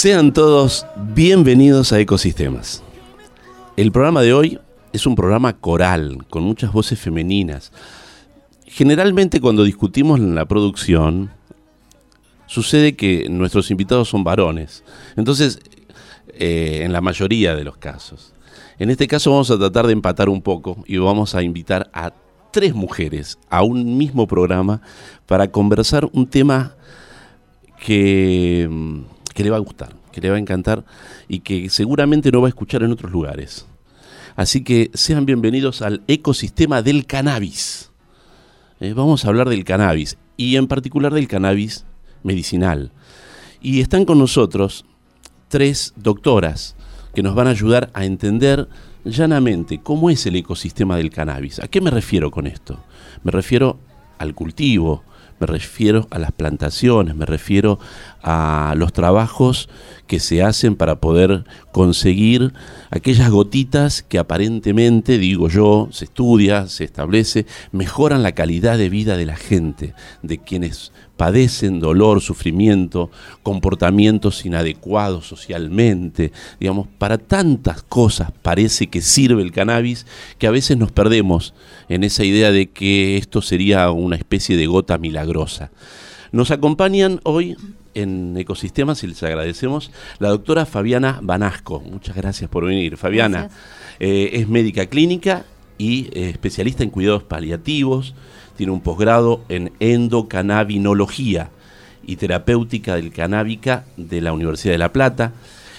Sean todos bienvenidos a Ecosistemas. El programa de hoy es un programa coral, con muchas voces femeninas. Generalmente cuando discutimos en la producción, sucede que nuestros invitados son varones. Entonces, eh, en la mayoría de los casos. En este caso vamos a tratar de empatar un poco y vamos a invitar a tres mujeres a un mismo programa para conversar un tema que mm, que le va a gustar, que le va a encantar y que seguramente no va a escuchar en otros lugares. Así que sean bienvenidos al ecosistema del cannabis. Eh, vamos a hablar del cannabis y en particular del cannabis medicinal. Y están con nosotros tres doctoras que nos van a ayudar a entender llanamente cómo es el ecosistema del cannabis. ¿A qué me refiero con esto? Me refiero al cultivo, me refiero a las plantaciones, me refiero a los trabajos que se hacen para poder conseguir aquellas gotitas que aparentemente, digo yo, se estudia, se establece, mejoran la calidad de vida de la gente, de quienes padecen dolor, sufrimiento, comportamientos inadecuados socialmente, digamos, para tantas cosas parece que sirve el cannabis que a veces nos perdemos en esa idea de que esto sería una especie de gota milagrosa. Nos acompañan hoy en Ecosistemas y les agradecemos la doctora Fabiana Banasco. Muchas gracias por venir. Fabiana eh, es médica clínica y eh, especialista en cuidados paliativos tiene un posgrado en endocannabinología y terapéutica del canábica de la Universidad de La Plata.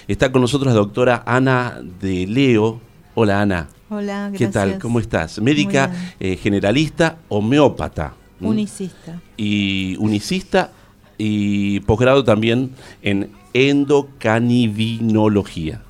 Está con nosotros la doctora Ana de Leo. Hola Ana. Hola, gracias. ¿Qué tal? ¿Cómo estás? Médica eh, generalista, homeópata. Unicista. Y unicista y posgrado también en endocanibinología.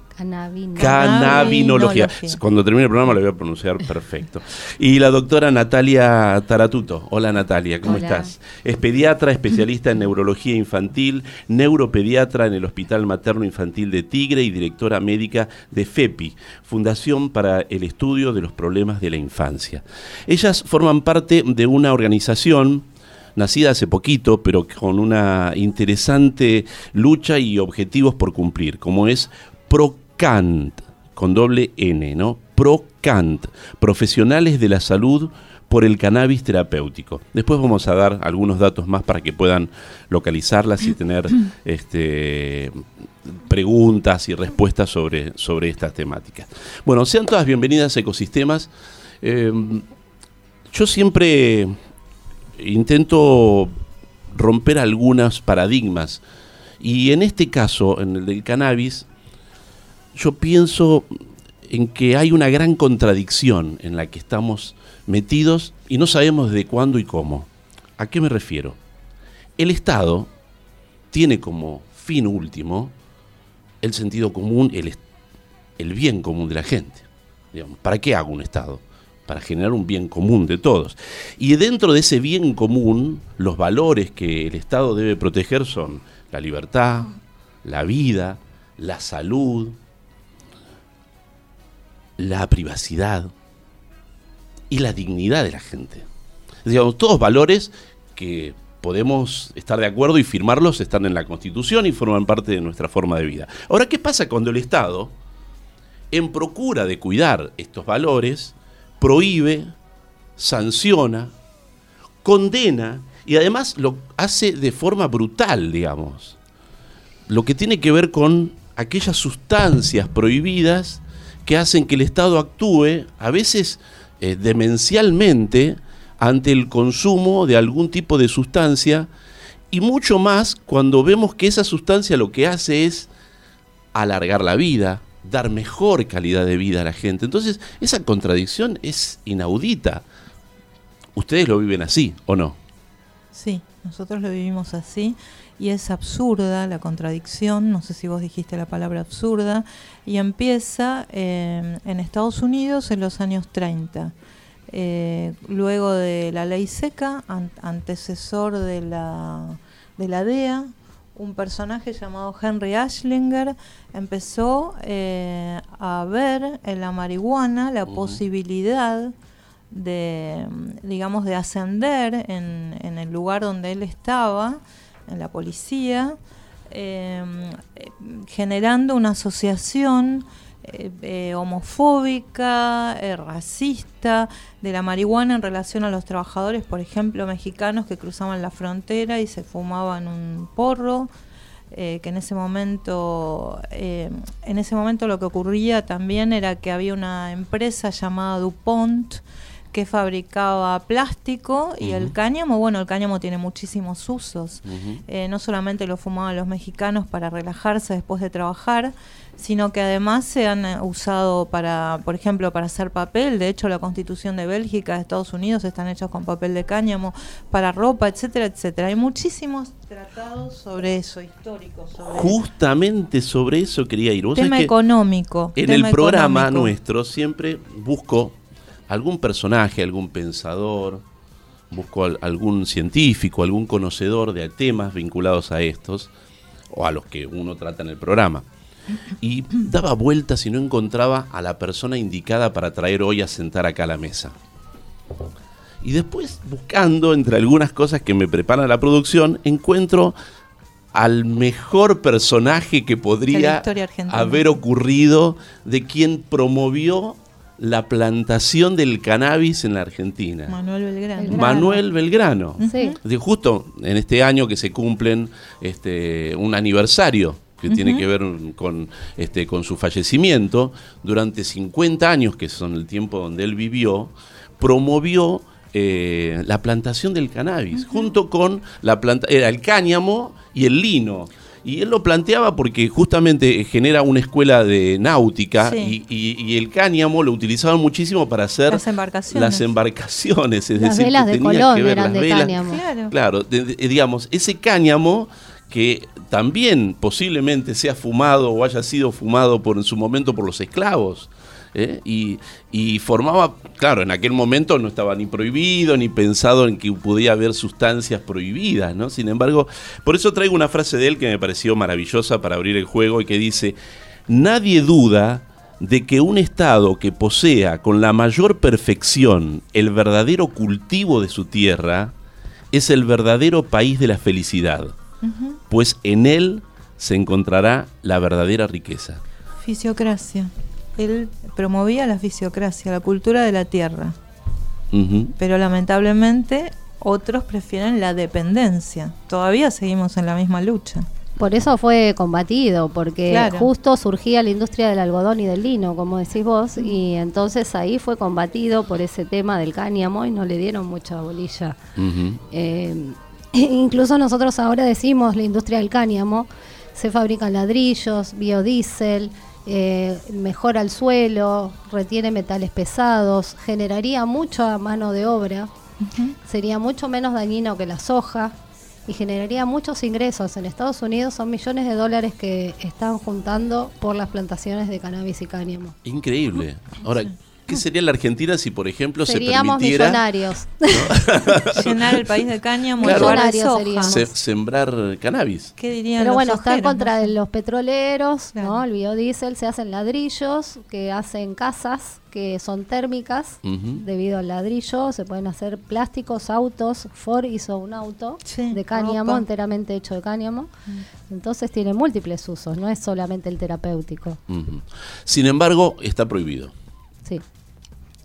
Cannabinología. Cuando termine el programa lo voy a pronunciar perfecto. Y la doctora Natalia Taratuto. Hola Natalia, ¿cómo estás? Es pediatra, especialista en neurología infantil, neuropediatra en el Hospital Materno Infantil de Tigre y directora médica de FEPI, Fundación para el Estudio de los Problemas de la Infancia. Ellas forman parte de una organización nacida hace poquito, pero con una interesante lucha y objetivos por cumplir, como es ProCant, con doble N, ¿no? ProCant, Profesionales de la Salud por el cannabis terapéutico. Después vamos a dar algunos datos más para que puedan localizarlas y tener este, preguntas y respuestas sobre, sobre estas temáticas. Bueno, sean todas bienvenidas a Ecosistemas. Em, yo siempre intento romper algunos paradigmas y en este caso, en el del cannabis, yo pienso en que hay una gran contradicción en la que estamos metidos y no sabemos de cuándo y cómo. ¿A qué me refiero? El Estado tiene como fin último el sentido común, el, el bien común de la gente. ¿Para qué hago un Estado? Para generar un bien común de todos. Y dentro de ese bien común, los valores que el Estado debe proteger son la libertad, la vida, la salud, la privacidad y la dignidad de la gente. Digamos, todos valores que podemos estar de acuerdo y firmarlos, están en la Constitución y forman parte de nuestra forma de vida. Ahora, ¿qué pasa cuando el Estado, en procura de cuidar estos valores, prohíbe, sanciona, condena y además lo hace de forma brutal, digamos? Lo que tiene que ver con aquellas sustancias prohibidas que hacen que el Estado actúe, a veces eh, demencialmente, ante el consumo de algún tipo de sustancia, y mucho más cuando vemos que esa sustancia lo que hace es alargar la vida, dar mejor calidad de vida a la gente. Entonces, esa contradicción es inaudita. ¿Ustedes lo viven así o no? Sí, nosotros lo vivimos así y es absurda la contradicción, no sé si vos dijiste la palabra absurda, y empieza eh, en Estados Unidos en los años 30. Eh, luego de la ley seca, antecesor de la, de la DEA, un personaje llamado Henry Ashlinger empezó eh, a ver en la marihuana la posibilidad de, digamos, de ascender en, en el lugar donde él estaba en la policía, em, generando una asociación eh, eh, homofóbica, eh, racista de la marihuana en relación a los trabajadores, por ejemplo, mexicanos que cruzaban la frontera y se fumaban un porro. que en ese momento en ese momento lo que ocurría también era que había una empresa llamada DuPont que fabricaba plástico y el cáñamo, bueno, el cáñamo tiene muchísimos usos. Eh, no solamente lo fumaban los mexicanos para relajarse después de trabajar, sino que además se han eh, usado para, por ejemplo, para hacer papel. De hecho, la constitución de Bélgica, de Estados Unidos, están hechos con papel de cáñamo, para ropa, etcétera, etcétera. Hay muchísimos tratados sobre eso, históricos. Justamente sobre eso quería ir. tema económico. En el programa nuestro siempre busco algún personaje, algún pensador, busco algún científico, algún conocedor de temas vinculados a estos, o a los que uno trata en el programa. Y daba vueltas y no encontraba a la persona indicada para traer hoy a sentar acá a la mesa. Y después, buscando entre algunas cosas que me prepara la producción, encuentro al mejor personaje que podría haber ocurrido de quien promovió la plantación del cannabis en la Argentina. Manuel Belgrano. Manuel Belgrano. Justo en este año que se cumplen este, un aniversario que tiene que ver con, este, con su fallecimiento, durante 50 años, que son el tiempo donde él vivió, promovió eh, la plantación del cannabis, junto con la planta, era el cáñamo y el lino. Y él lo planteaba porque justamente genera una escuela de náutica y, el cáñamo lo utilizaban muchísimo para hacer las embarcaciones. Las embarcaciones es las decir, velas de Colón eran de cáñamo. Claro, digamos, ese cáñamo que también posiblemente sea fumado o haya sido fumado por en su momento por los esclavos. ¿Eh? Y, formaba, claro, en aquel momento no estaba ni prohibido ni pensado en que pudiera haber sustancias prohibidas, ¿no? Sin embargo, por eso traigo una frase de él que me pareció maravillosa para abrir el juego y que dice, nadie duda de que un Estado que posea con la mayor perfección el verdadero cultivo de su tierra, es el verdadero país de la felicidad, pues en él se encontrará la verdadera riqueza. Fisiocracia. Él promovía la fisiocracia, la cultura de la tierra. Pero lamentablemente otros prefieren la dependencia. Todavía seguimos en la misma lucha. Por eso fue combatido, porque justo surgía la industria del algodón y del lino, como decís vos, y entonces ahí fue combatido por ese tema del cáñamo y no le dieron mucha bolilla. Eh, incluso nosotros ahora decimos la industria del cáñamo, se fabrican ladrillos, biodiesel, eh, mejora el suelo, retiene metales pesados, generaría mucha mano de obra, sería mucho menos dañino que la soja y generaría muchos ingresos. En Estados Unidos son millones de dólares que están juntando por las plantaciones de cannabis y cáñamo. Increíble. Ahora, ¿Qué sería la Argentina si, por ejemplo, se permitiera... millonarios. Llenar el país de cáñamo sembrar cannabis. ¿Qué dirían Pero bueno, está en contra de los petroleros, ¿no? El biodiesel, se hacen ladrillos, que hacen casas que son térmicas debido al ladrillo, se pueden hacer plásticos, autos, Ford hizo un auto de cáñamo, enteramente hecho de cáñamo, mm. entonces tiene múltiples usos, no es solamente el terapéutico. Sin embargo, está prohibido. Sí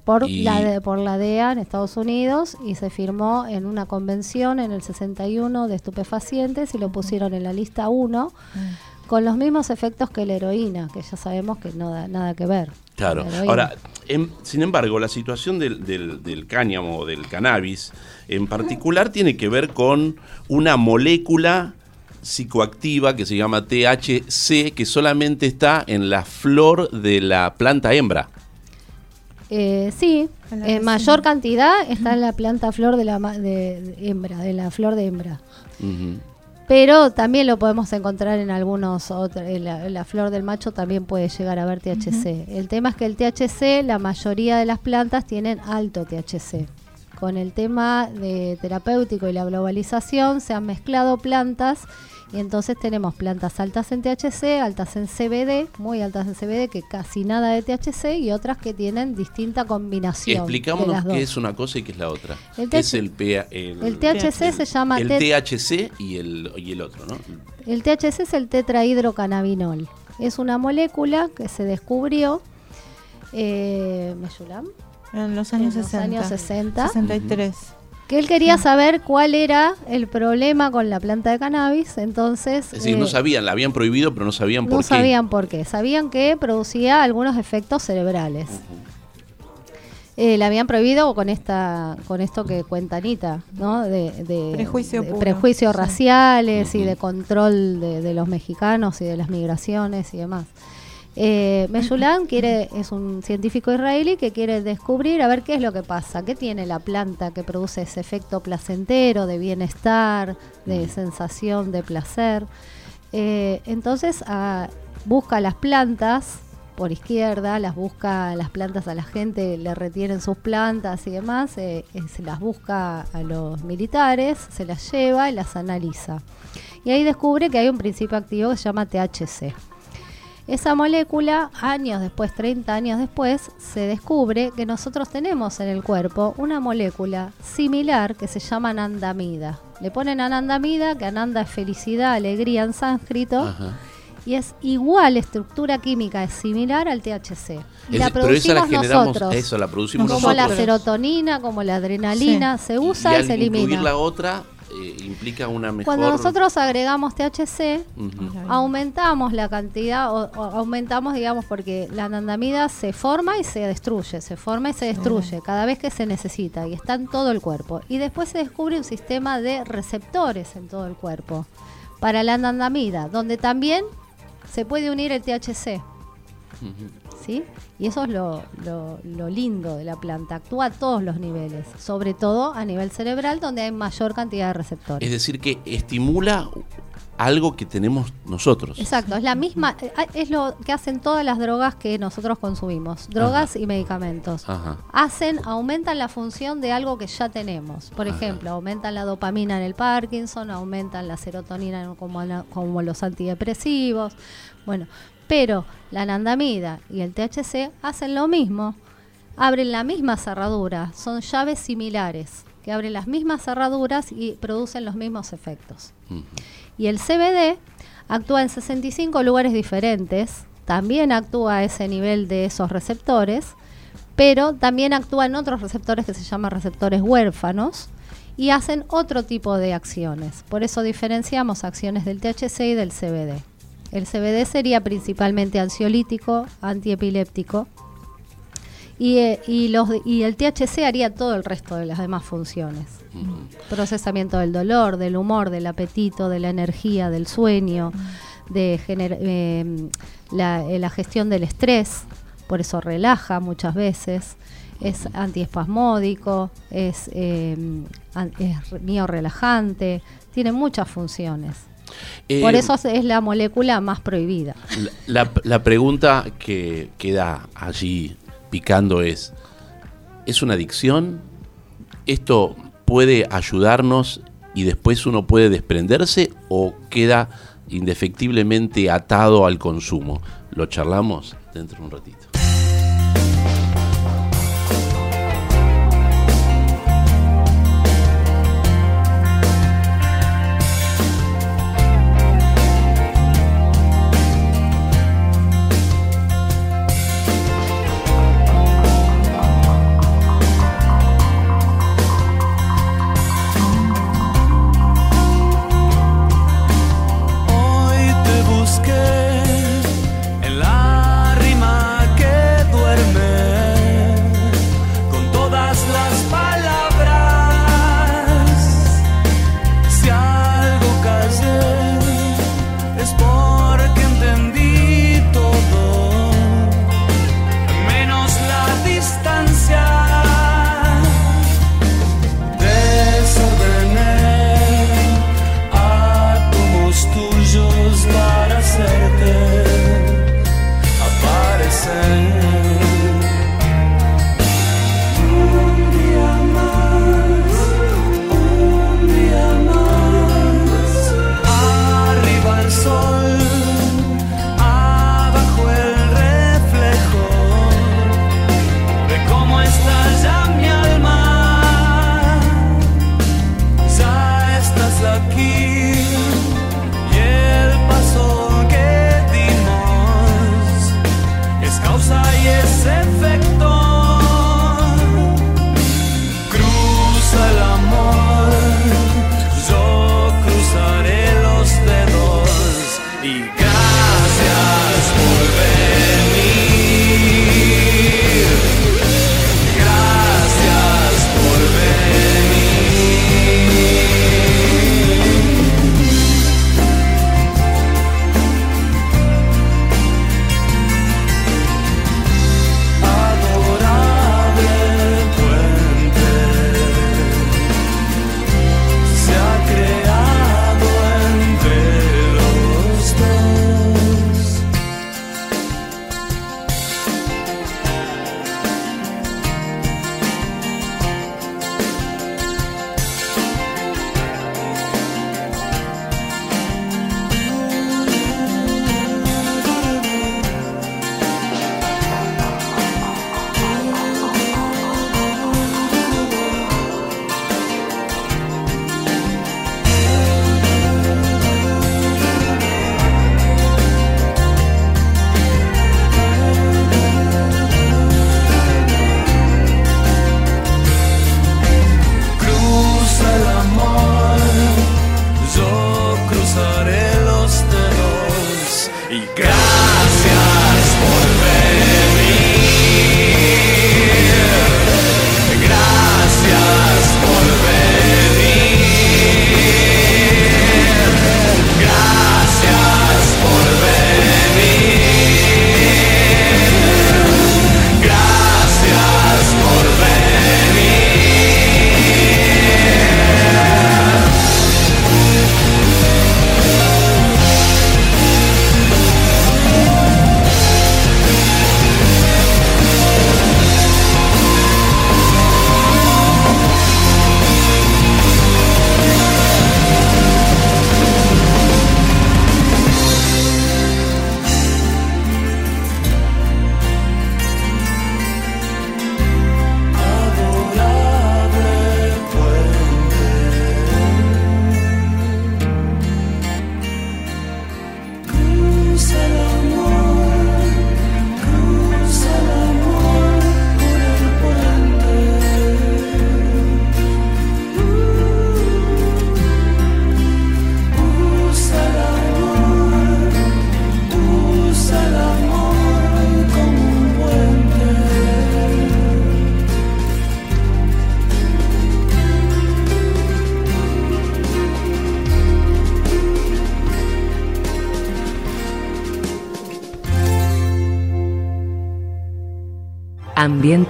por, la por la DEA en Estados Unidos y se firmó en una convención en el 61 de estupefacientes y lo pusieron en la lista 1 mm. con los mismos efectos que la heroína, que ya sabemos que no da nada que ver. Claro. Ahora, sin embargo, la situación del, del, del cáñamo o del cannabis en particular tiene que ver con una molécula psicoactiva que se llama THC que solamente está en la flor de la planta hembra. Eh, sí, en mayor cantidad está en la planta flor de la de, hembra, de la flor de hembra. Pero también lo podemos encontrar en algunos otros. la, flor del macho también puede llegar a ver THC. El tema es que el THC, la mayoría de las plantas tienen alto THC. Con el tema de terapéutico y la globalización se han mezclado plantas y entonces tenemos plantas altas en THC, altas en CBD, muy altas en CBD, que casi nada de THC, y otras que tienen distinta combinación. Explicámonos qué es una cosa y qué es la otra. El es el, el THC se llama... El THC y el, y el otro, ¿no? El THC es el tetrahidrocannabinol. Es una molécula que se descubrió... Eh, En los años en 60. Los años 60. 63 que él quería saber cuál era el problema con la planta de cannabis, entonces... Es decir, no eh, sabían, la habían prohibido, pero no sabían por qué. No sabían por qué, sabían que producía algunos efectos cerebrales. Eh, la habían prohibido con esta con esto que cuenta Anita, ¿no? De, prejuicios raciales y de control de, los mexicanos y de las migraciones y demás. Eh, quiere, es un científico israelí que quiere descubrir a ver qué es lo que pasa, qué tiene la planta que produce ese efecto placentero, de bienestar, de sensación de placer. Eh, entonces ah, busca las plantas por izquierda, las busca las plantas a la gente, le retienen sus plantas y demás, eh, eh, se las busca a los militares, se las lleva y las analiza. Y ahí descubre que hay un principio activo que se llama THC. Esa molécula, años después, 30 años después, se descubre que nosotros tenemos en el cuerpo una molécula similar que se llama anandamida. Le ponen anandamida, que ananda es felicidad, alegría en sánscrito. Y es igual, estructura química es similar al THC. Y la producimos nosotros. Eso, la producimos como la serotonina, como la adrenalina, se usa y, se elimina. la otra, eh, implica una mejor... Cuando nosotros agregamos THC, aumentamos la cantidad, o, aumentamos, digamos, porque la anandamida se forma y se destruye, se forma y se destruye cada vez que se necesita y está en todo el cuerpo. Y después se descubre un sistema de receptores en todo el cuerpo para la anandamida, donde también se puede unir el THC. Y eso es lo, lo, lindo de la planta, actúa a todos los niveles, sobre todo a nivel cerebral donde hay mayor cantidad de receptores. Es decir, que estimula algo que tenemos nosotros. Exacto, es la misma, eh, es lo que hacen todas las drogas que nosotros consumimos, drogas y medicamentos. Hacen, aumentan la función de algo que ya tenemos. Por ejemplo, aumentan la dopamina en el Parkinson, aumentan la serotonina como, como los antidepresivos. Bueno, pero la anandamida y el THC hacen lo mismo, abren la misma cerradura, son llaves similares. Que abren las mismas cerraduras y producen los mismos efectos. Y el CBD actúa en 65 lugares diferentes, también actúa a ese nivel de esos receptores, pero también actúa en otros receptores que se llaman receptores huérfanos y hacen otro tipo de acciones. Por eso diferenciamos acciones del THC y del CBD. El CBD sería principalmente ansiolítico, antiepiléptico, y, eh, y, los, y el THC haría todo el resto de las demás funciones. Procesamiento del dolor, del humor, del apetito, de la energía, del sueño, de eh, eh, la, gestión del estrés, por eso relaja muchas veces, es antiespasmódico, es, eh, es relajante, tiene muchas funciones. por eso es la molécula más prohibida. La, la pregunta que queda allí es, ¿es una adicción? ¿Esto puede ayudarnos y después uno puede desprenderse o queda indefectiblemente atado al consumo? Lo charlamos dentro de un ratito.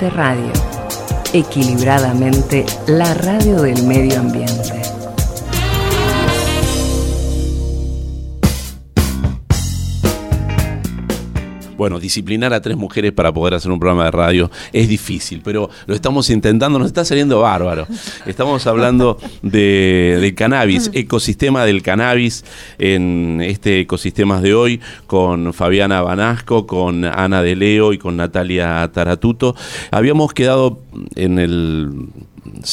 Radio. Equilibradamente, la radio del medio ambiente. Bueno, disciplinar a tres mujeres para poder hacer un programa de radio es difícil, pero lo estamos intentando, nos está saliendo bárbaro. Estamos hablando de, cannabis, ecosistema del cannabis en este ecosistema de hoy con Fabiana Banasco, con Ana de Leo y con Natalia Taratuto. Habíamos quedado en el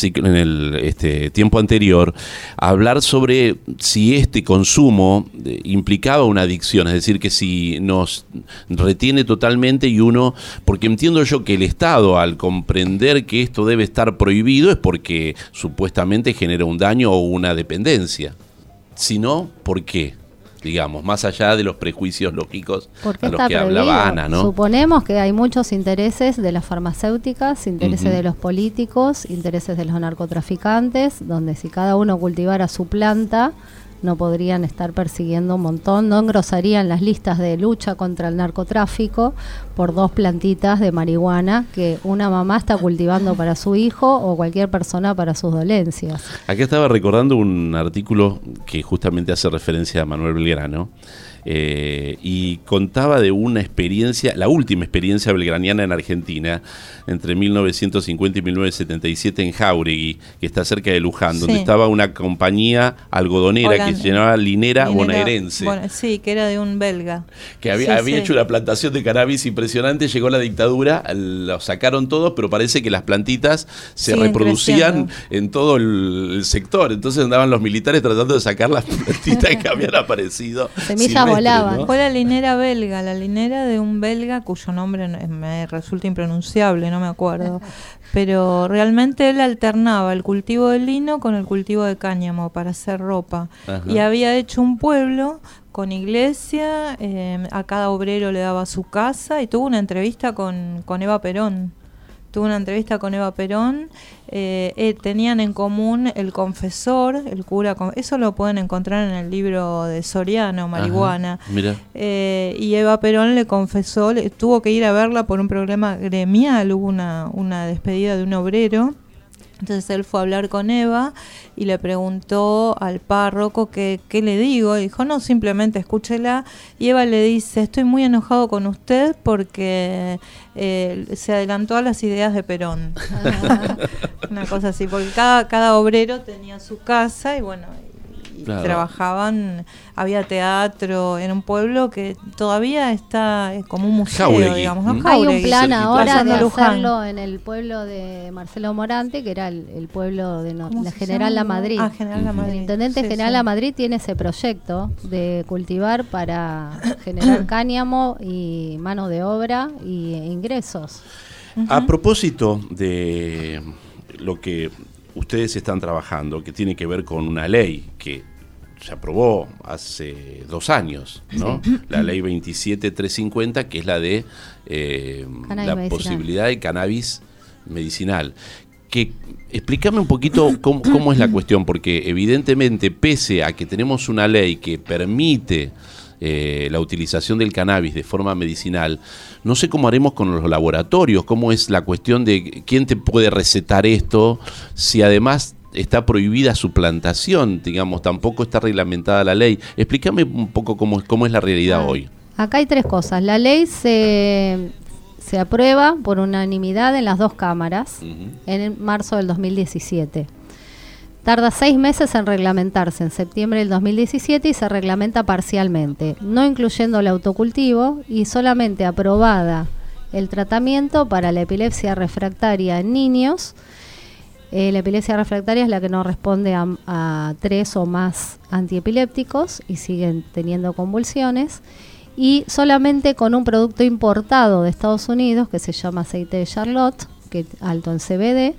en el este, tiempo anterior, hablar sobre si este consumo eh, implicaba una adicción, es decir, que si nos retiene totalmente y uno, porque entiendo yo que el Estado al comprender que esto debe estar prohibido es porque supuestamente genera un daño o una dependencia. Si no, ¿por qué? Digamos, más allá de los prejuicios lógicos a los que hablaba Ana, ¿no? Suponemos que hay muchos intereses de las farmacéuticas, intereses de los políticos, intereses de los narcotraficantes, donde si cada uno cultivara su planta, no podrían estar persiguiendo un montón, no engrosarían las listas de lucha contra el narcotráfico por dos plantitas de marihuana que una mamá está cultivando para su hijo o cualquier persona para sus dolencias. Aquí estaba recordando un artículo que justamente hace referencia a Manuel Belgrano eh, y contaba de una experiencia, la última experiencia belgraniana en Argentina, entre 1950 y 1977 en Jauregui, que está cerca de Luján, donde estaba una compañía algodonera que se llamaba Linera, Bonaerense. sí, que era de un belga. Que había, había hecho una plantación de cannabis impresionante, llegó la dictadura, lo sacaron todos, pero parece que las plantitas se reproducían en todo el, sector. Entonces andaban los militares tratando de sacar las plantitas que habían aparecido. Semillas fue la linera belga, la linera de un belga cuyo nombre me resulta impronunciable, no me acuerdo. Pero realmente él alternaba el cultivo de lino con el cultivo de cáñamo para hacer ropa. Y había hecho un pueblo con iglesia, eh, a cada obrero le daba su casa y tuvo una entrevista con, con Eva Perón tuve una entrevista con Eva Perón, eh, eh, tenían en común el confesor, el cura, eso lo pueden encontrar en el libro de Soriano, Marihuana. Eh, y Eva Perón le confesó, tuvo que ir a verla por un problema gremial, hubo una, una despedida de un obrero entonces él fue a hablar con Eva y le preguntó al párroco qué, qué le digo. Y dijo, no, simplemente escúchela. Y Eva le dice, estoy muy enojado con usted porque eh, se adelantó a las ideas de Perón. Una cosa así, porque cada, cada obrero tenía su casa y bueno, trabajaban, había teatro en un pueblo que todavía está como un museo, digamos. Hay un plan ahora de hacerlo en el pueblo de Marcelo Morante, que era el, pueblo de la General La Madrid. Ah, General La Madrid. El intendente General La Madrid tiene ese proyecto de cultivar para generar cáñamo y mano de obra y ingresos. A propósito de lo que ustedes están trabajando, que tiene que ver con una ley que se aprobó hace dos años, ¿no? La ley 27350, que es la de eh, la posibilidad de cannabis medicinal. Que, explícame un poquito cómo, es la cuestión, porque evidentemente, pese a que tenemos una ley que permite eh, la utilización del cannabis de forma medicinal, no sé cómo haremos con los laboratorios, cómo es la cuestión de quién te puede recetar esto, si además está prohibida su plantación, digamos, tampoco está reglamentada la ley. Explícame un poco cómo, cómo es la realidad ah, hoy. Acá hay tres cosas. La ley se, se aprueba por unanimidad en las dos cámaras en marzo del 2017. Tarda seis meses en reglamentarse en septiembre del 2017 y se reglamenta parcialmente, no incluyendo el autocultivo y solamente aprobada el tratamiento para la epilepsia refractaria en niños eh, la epilepsia refractaria es la que no responde a, tres o más antiepilépticos y siguen teniendo convulsiones. Y solamente con un producto importado de Estados Unidos que se llama aceite de Charlotte, que alto en CBD,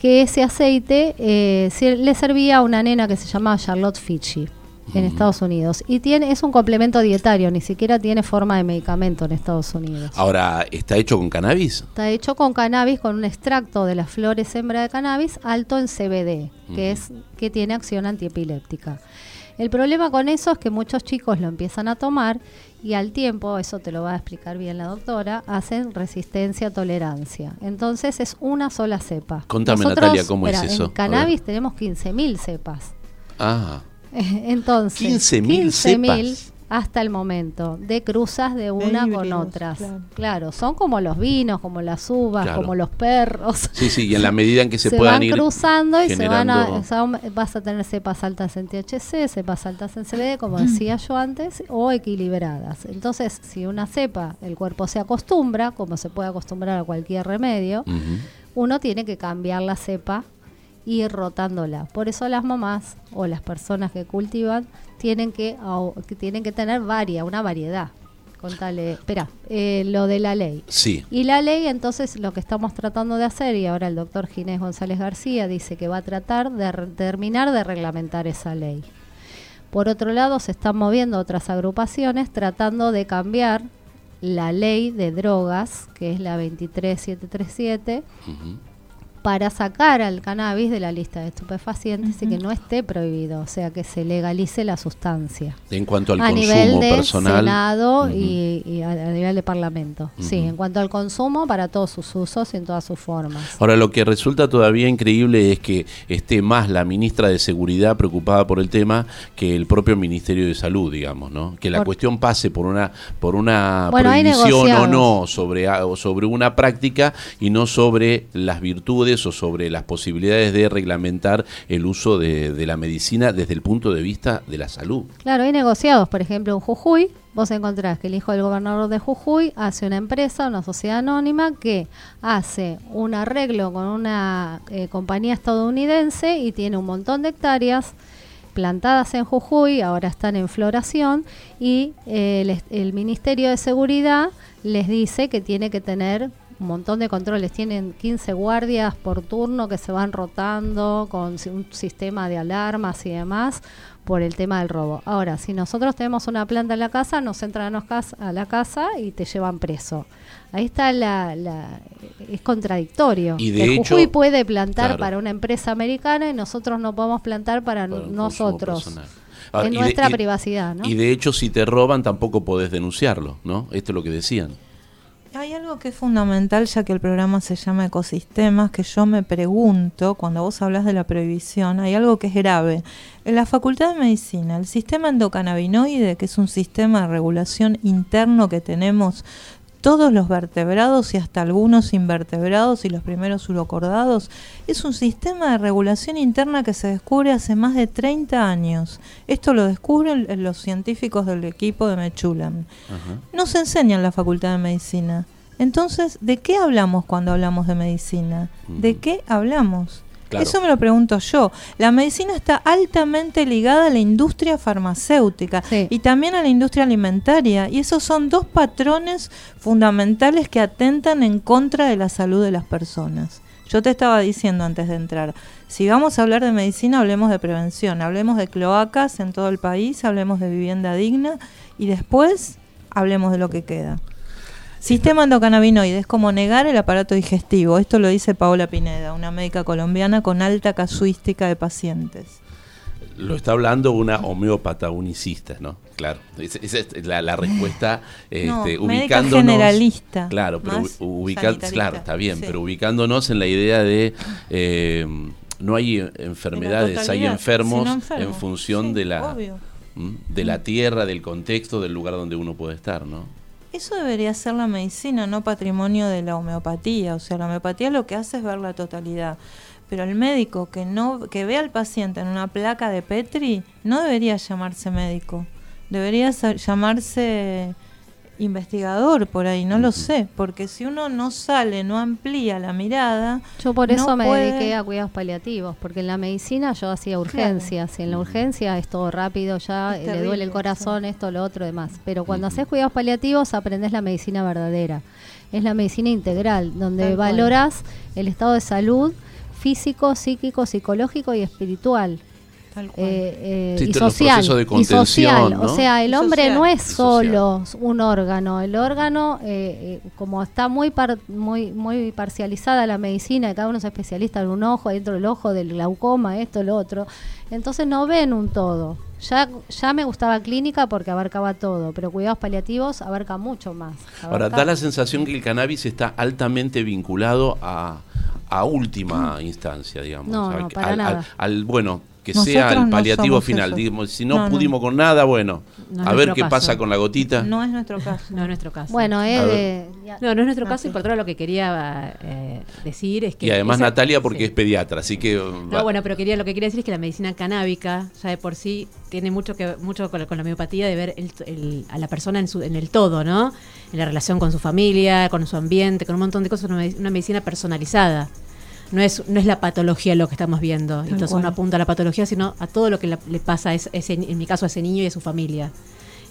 que ese aceite eh, le servía a una nena que se llamaba Charlotte Fitchy en Estados Unidos. Y tiene es un complemento dietario, ni siquiera tiene forma de medicamento en Estados Unidos. Ahora, ¿está hecho con cannabis? Está hecho con cannabis, con un extracto de las flores hembra de cannabis alto en CBD, que es que tiene acción antiepiléptica. El problema con eso es que muchos chicos lo empiezan a tomar y al tiempo, eso te lo va a explicar bien la doctora, hacen resistencia tolerancia. Entonces es una sola cepa. Contame Natalia, ¿cómo es eso? En cannabis tenemos 15.000 cepas. Ah. Entonces, 15.000 cepas hasta el momento, de cruzas de una con otras. Claro. son como los vinos, como las uvas, como los perros. Sí, sí, y en la medida en que se, se puedan van cruzando y se van a, vas a tener cepas altas en THC, cepas altas en CBD, como mm. decía yo antes, o equilibradas. Entonces, si una cepa, el cuerpo se acostumbra, como se puede acostumbrar a cualquier remedio, uno tiene que cambiar la cepa y ir rotándola. Por eso las mamás o las personas que cultivan tienen que, tienen que tener varia, una variedad. Contale, espera, eh, lo de la ley. Sí. Y la ley, entonces, lo que estamos tratando de hacer, y ahora el doctor Ginés González García dice que va a tratar de terminar de reglamentar esa ley. Por otro lado, se están moviendo otras agrupaciones tratando de cambiar la ley de drogas, que es la 23737, para sacar al cannabis de la lista de estupefacientes y que no esté prohibido, o sea, que se legalice la sustancia. En cuanto al a consumo nivel de personal. Senado y, a, nivel de Parlamento. Sí, en cuanto al consumo para todos sus usos y en todas sus formas. Ahora, lo que resulta todavía increíble es que esté más la ministra de Seguridad preocupada por el tema que el propio Ministerio de Salud, digamos, ¿no? Que la cuestión pase por una por una prohibición o no sobre, sobre una práctica y no sobre las virtudes o sobre las posibilidades de reglamentar el uso de, la medicina desde el punto de vista de la salud. Claro, hay negociados, por ejemplo, en Jujuy, vos encontrás que el hijo del gobernador de Jujuy hace una empresa, una sociedad anónima que hace un arreglo con una eh, compañía estadounidense y tiene un montón de hectáreas plantadas en Jujuy, ahora están en floración y eh, el Ministerio de Seguridad les dice que tiene que tener un montón de controles. Tienen 15 guardias por turno que se van rotando con un sistema de alarmas y demás por el tema del robo. Ahora, si nosotros tenemos una planta en la casa, nos entran a la casa y te llevan preso. Ahí está la, es contradictorio. Y de hecho, Jujuy puede plantar para una empresa americana y nosotros no podemos plantar para, nosotros. en nuestra privacidad, ¿no? Y de hecho, si te roban, tampoco podés denunciarlo, ¿no? Esto es lo que decían. Hay algo que es fundamental, ya que el programa se llama Ecosistemas, que yo me pregunto, cuando vos hablas de la prohibición, hay algo que es grave. En la Facultad de Medicina, el sistema endocannabinoide, que es un sistema de regulación interno que tenemos todos los vertebrados y hasta algunos invertebrados y los primeros urocordados, es un sistema de regulación interna que se descubre hace más de 30 años. Esto lo descubren los científicos del equipo de Mechulam. No se enseña en la Facultad de Medicina. Entonces, ¿de qué hablamos cuando hablamos de medicina? ¿De qué hablamos? Eso me lo pregunto yo. La medicina está altamente ligada a la industria farmacéutica y también a la industria alimentaria. Y esos son dos patrones fundamentales que atentan en contra de la salud de las personas. Yo te estaba diciendo antes de entrar, si vamos a hablar de medicina, hablemos de prevención, hablemos de cloacas en todo el país, hablemos de vivienda digna y después hablemos de lo que queda. Sistema endocannabinoide es como negar el aparato digestivo. Esto lo dice Paola Pineda, una médica colombiana con alta casuística de pacientes. Lo está hablando una homeópata unicista, ¿no? Claro, esa es la, respuesta este, ubicándonos. generalista. Claro, pero claro, está bien, pero ubicándonos en la idea de eh, no hay enfermedades, hay enfermos, en función de la de la tierra, del contexto, del lugar donde uno puede estar, ¿no? Eso debería ser la medicina, no patrimonio de la homeopatía. O sea, la homeopatía lo que hace es ver la totalidad. Pero el médico que no que ve al paciente en una placa de Petri no debería llamarse médico. Debería llamarse investigador por ahí, no lo sé, porque si uno no sale, no amplía la mirada. Yo por eso me dediqué a cuidados paliativos, porque en la medicina yo hacía urgencias, y en la urgencia es todo rápido, ya le duele el corazón, esto, lo otro, demás. Pero cuando haces cuidados paliativos aprendes la medicina verdadera. Es la medicina integral, donde valoras el estado de salud físico, psíquico, psicológico y espiritual eh, y social. y social. O sea, el hombre no es solo un órgano. El órgano, como está muy, muy, muy parcializada la medicina, cada uno es especialista en un ojo, dentro del ojo, del glaucoma, esto, lo otro, entonces no ven un todo. Ya, ya me gustaba clínica porque abarcaba todo, pero cuidados paliativos abarca mucho más. Ahora, da la sensación que el cannabis está altamente vinculado a, a última instancia, digamos. No, no, para nada. al, bueno, que sea el paliativo final. Digamos, si no, pudimos con nada, bueno, a ver qué pasa con la gotita. No es nuestro caso. No es nuestro caso. Bueno, es No, no es nuestro caso y por otro lo que quería eh, decir es que... Y además Natalia porque es pediatra, así que... No, bueno, pero quería, lo que quería decir es que la medicina canábica ya de por sí tiene mucho que mucho con la, con miopatía de ver a la persona en, su, en el todo, ¿no? En la relación con su familia, con su ambiente, con un montón de cosas, una medicina personalizada no es, no es la patología lo que estamos viendo. Entonces uno apunta a la patología, sino a todo lo que le pasa, a ese, en mi caso, a ese niño y a su familia.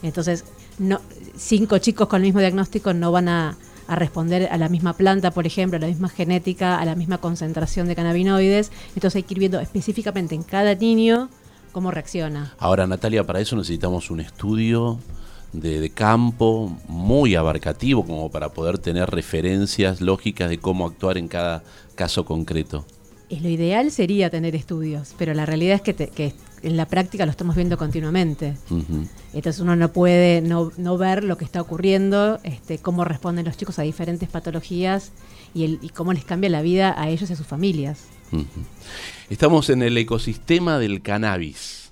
Entonces, no, cinco chicos con el mismo diagnóstico no van a, responder a la misma planta, por ejemplo, a la misma genética, a la misma concentración de cannabinoides. Entonces hay que ir viendo específicamente en cada niño cómo reacciona. Ahora, Natalia, para eso necesitamos un estudio de, campo muy abarcativo como para poder tener referencias lógicas de cómo actuar en cada caso concreto. lo ideal sería tener estudios, pero la realidad es que, en la práctica lo estamos viendo continuamente. Entonces uno no puede no, ver lo que está ocurriendo, este, cómo responden los chicos a diferentes patologías y, el, y cómo les cambia la vida a ellos y a sus familias. Estamos en el ecosistema del cannabis.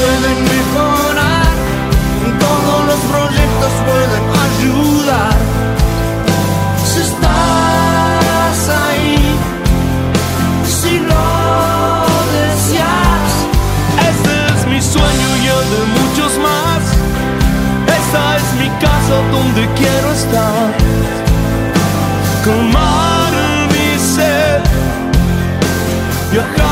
pueden mejorar, todos los proyectos pueden ayudar. Si estás ahí, si lo deseas, este es mi sueño y el de muchos más. Esta es mi casa donde quiero estar. Calmar mi sed, viajar.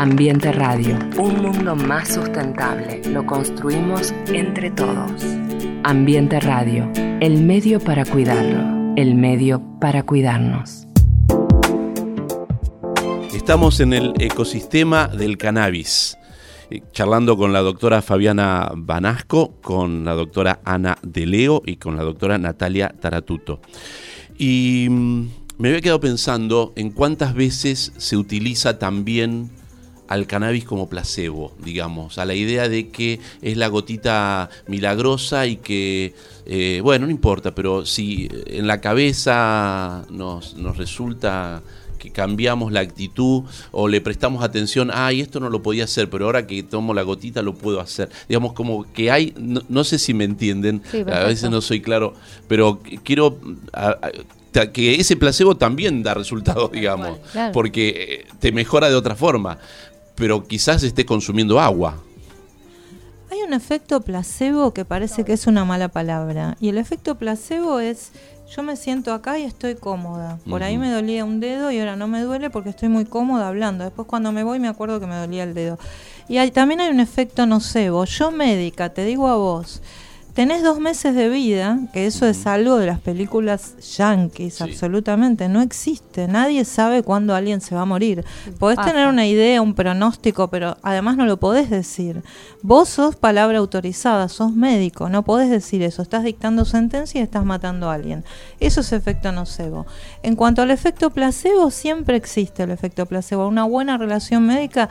Ambiente Radio. Un mundo más sustentable. Lo construimos entre todos. Ambiente Radio. El medio para cuidarlo. El medio para cuidarnos. Estamos en el ecosistema del cannabis, eh, charlando con la doctora Fabiana Banasco, con la doctora Ana De Leo y con la doctora Natalia Taratuto. Y mm, me había quedado pensando en cuántas veces se utiliza también al cannabis como placebo, digamos, a la idea de que es la gotita milagrosa y que, eh, bueno, no importa, pero si en la cabeza nos, nos resulta que cambiamos la actitud o le prestamos atención, ay, esto no lo podía hacer, pero ahora que tomo la gotita lo puedo hacer. Digamos, como que hay, no, sé si me entienden, a veces no soy claro, pero quiero... que ese placebo también da resultados, digamos, porque eh, te mejora de otra forma, pero quizás esté consumiendo agua. Hay un efecto placebo que parece que es una mala palabra, y el efecto placebo es yo me siento acá y estoy cómoda. Por ahí me dolía un dedo y ahora no me duele porque estoy muy cómoda hablando. Después cuando me voy me acuerdo que me dolía el dedo. Y hay, también hay un efecto nocebo. Yo médica, te digo a vos, tenés dos meses de vida, que eso es algo de las películas yankees, absolutamente, no existe, nadie sabe cuándo alguien se va a morir. Podés tener una idea, un pronóstico, pero además no lo podés decir. Vos sos palabra autorizada, sos médico, no podés decir eso, estás dictando sentencia y estás matando a alguien. Eso es efecto nocebo. En cuanto al efecto placebo, siempre existe el efecto placebo. Una buena relación médica